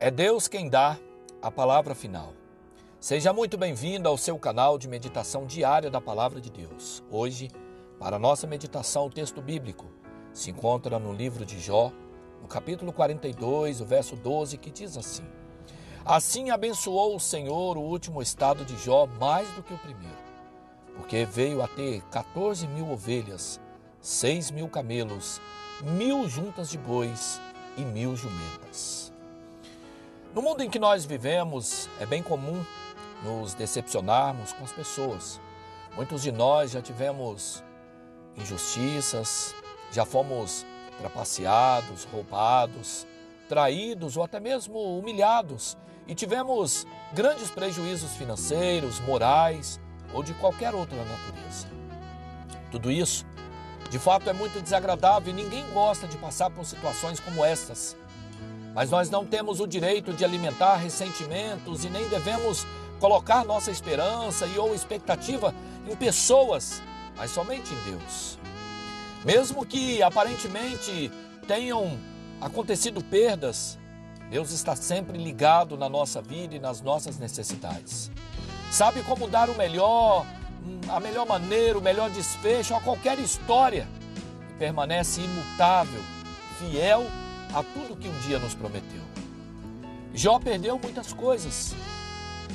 É Deus quem dá a palavra final. Seja muito bem-vindo ao seu canal de meditação diária da Palavra de Deus. Hoje, para nossa meditação, o texto bíblico se encontra no livro de Jó, no capítulo 42, o verso 12, que diz assim: Assim abençoou o Senhor o último estado de Jó mais do que o primeiro, porque veio a ter 14 mil ovelhas, 6 mil camelos, mil juntas de bois e mil jumentas. No mundo em que nós vivemos, é bem comum nos decepcionarmos com as pessoas. Muitos de nós já tivemos injustiças, já fomos trapaceados, roubados, traídos ou até mesmo humilhados e tivemos grandes prejuízos financeiros, morais ou de qualquer outra natureza. Tudo isso, de fato, é muito desagradável e ninguém gosta de passar por situações como estas. Mas nós não temos o direito de alimentar ressentimentos e nem devemos colocar nossa esperança e ou expectativa em pessoas, mas somente em Deus. Mesmo que aparentemente tenham acontecido perdas, Deus está sempre ligado na nossa vida e nas nossas necessidades. Sabe como dar o melhor, a melhor maneira, o melhor desfecho a qualquer história e permanece imutável, fiel a tudo que um dia nos prometeu. Jó perdeu muitas coisas.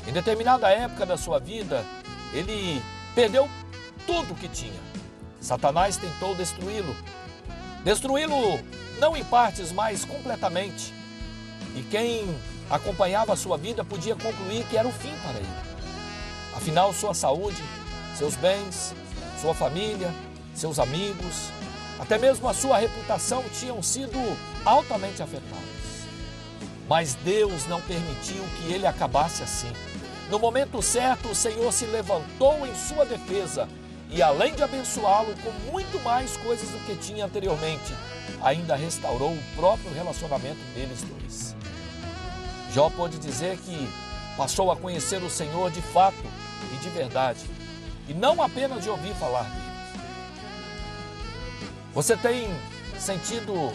Em determinada época da sua vida, ele perdeu tudo o que tinha. Satanás tentou destruí-lo. Destruí-lo não em partes, mas completamente. E quem acompanhava a sua vida podia concluir que era o fim para ele. Afinal, sua saúde, seus bens, sua família, seus amigos, até mesmo a sua reputação tinham sido altamente afetados. Mas Deus não permitiu que ele acabasse assim. No momento certo, o Senhor se levantou em sua defesa e, além de abençoá-lo com muito mais coisas do que tinha anteriormente, ainda restaurou o próprio relacionamento deles dois. Jó pôde dizer que passou a conhecer o Senhor de fato e de verdade, e não apenas de ouvir falar dele. Você tem sentido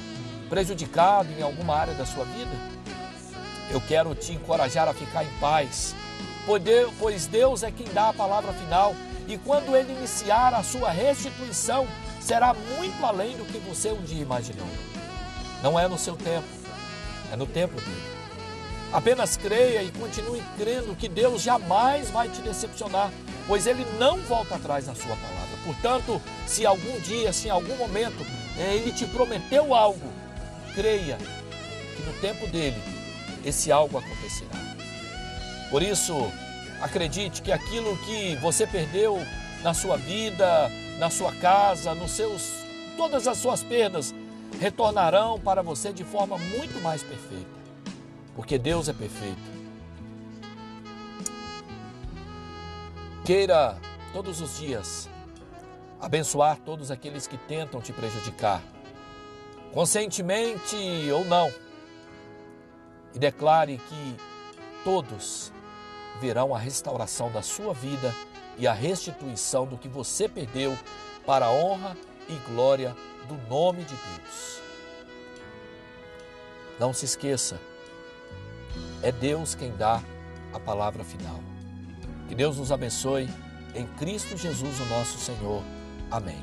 prejudicado em alguma área da sua vida? Eu quero te encorajar a ficar em paz, pois Deus é quem dá a palavra final e quando Ele iniciar a sua restituição, será muito além do que você um dia imaginou. Não é no seu tempo, é no tempo dele. Apenas creia e continue crendo que Deus jamais vai te decepcionar, pois Ele não volta atrás na sua palavra. Portanto, se algum dia, se em algum momento é, Ele te prometeu algo, creia que no tempo dele esse algo acontecerá. Por isso, acredite que aquilo que você perdeu na sua vida, na sua casa, nos seus todas as suas perdas retornarão para você de forma muito mais perfeita. Porque Deus é perfeito. Queira todos os dias abençoar todos aqueles que tentam te prejudicar, conscientemente ou não, e declare que todos verão a restauração da sua vida e a restituição do que você perdeu para a honra e glória do nome de Deus. Não se esqueça, é Deus quem dá a palavra final. Que Deus nos abençoe em Cristo Jesus, o nosso Senhor. Amém.